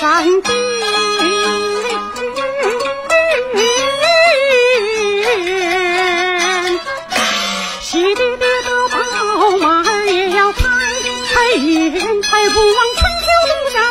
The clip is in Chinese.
山顶。是爹爹的跑马儿也要开开言开不完春秋冬夏